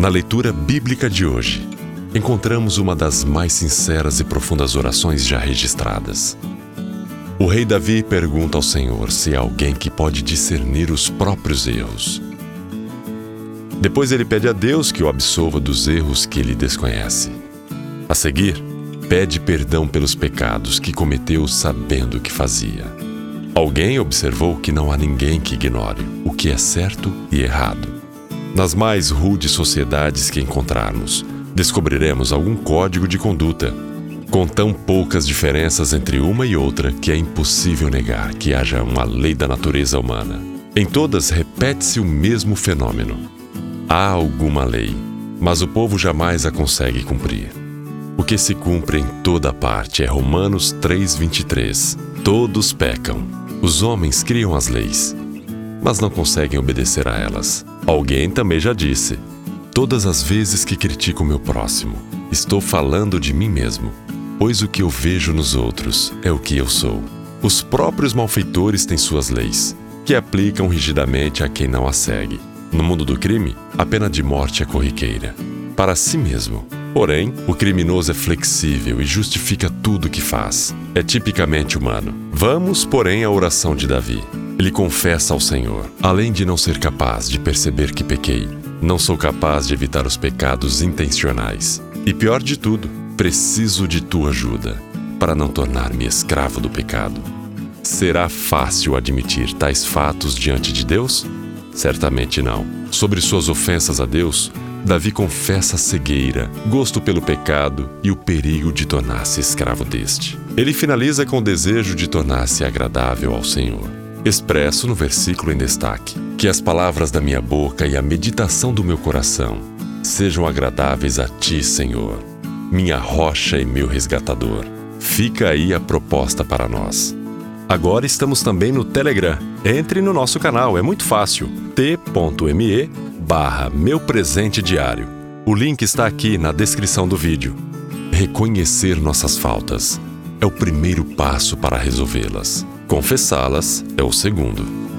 Na leitura bíblica de hoje, encontramos uma das mais sinceras e profundas orações já registradas. O rei Davi pergunta ao Senhor se há alguém que pode discernir os próprios erros. Depois ele pede a Deus que o absolva dos erros que ele desconhece. A seguir, pede perdão pelos pecados que cometeu sabendo o que fazia. Alguém observou que não há ninguém que ignore o que é certo e errado nas mais rudes sociedades que encontrarmos, descobriremos algum código de conduta, com tão poucas diferenças entre uma e outra que é impossível negar que haja uma lei da natureza humana. Em todas repete-se o mesmo fenômeno. Há alguma lei, mas o povo jamais a consegue cumprir. O que se cumpre em toda parte é Romanos 3:23. Todos pecam. Os homens criam as leis, mas não conseguem obedecer a elas. Alguém também já disse: Todas as vezes que critico meu próximo, estou falando de mim mesmo, pois o que eu vejo nos outros é o que eu sou. Os próprios malfeitores têm suas leis, que aplicam rigidamente a quem não as segue. No mundo do crime, a pena de morte é corriqueira. Para si mesmo. Porém, o criminoso é flexível e justifica tudo o que faz. É tipicamente humano. Vamos, porém, à oração de Davi. Ele confessa ao Senhor, além de não ser capaz de perceber que pequei, não sou capaz de evitar os pecados intencionais. E pior de tudo, preciso de tua ajuda para não tornar-me escravo do pecado. Será fácil admitir tais fatos diante de Deus? Certamente não. Sobre suas ofensas a Deus, Davi confessa a cegueira, gosto pelo pecado e o perigo de tornar-se escravo deste. Ele finaliza com o desejo de tornar-se agradável ao Senhor expresso no versículo em destaque: Que as palavras da minha boca e a meditação do meu coração sejam agradáveis a ti, Senhor, minha rocha e meu resgatador. Fica aí a proposta para nós. Agora estamos também no Telegram. Entre no nosso canal, é muito fácil. t.me barra meu presente diário. O link está aqui na descrição do vídeo. Reconhecer nossas faltas é o primeiro passo para resolvê-las. Confessá-las é o segundo.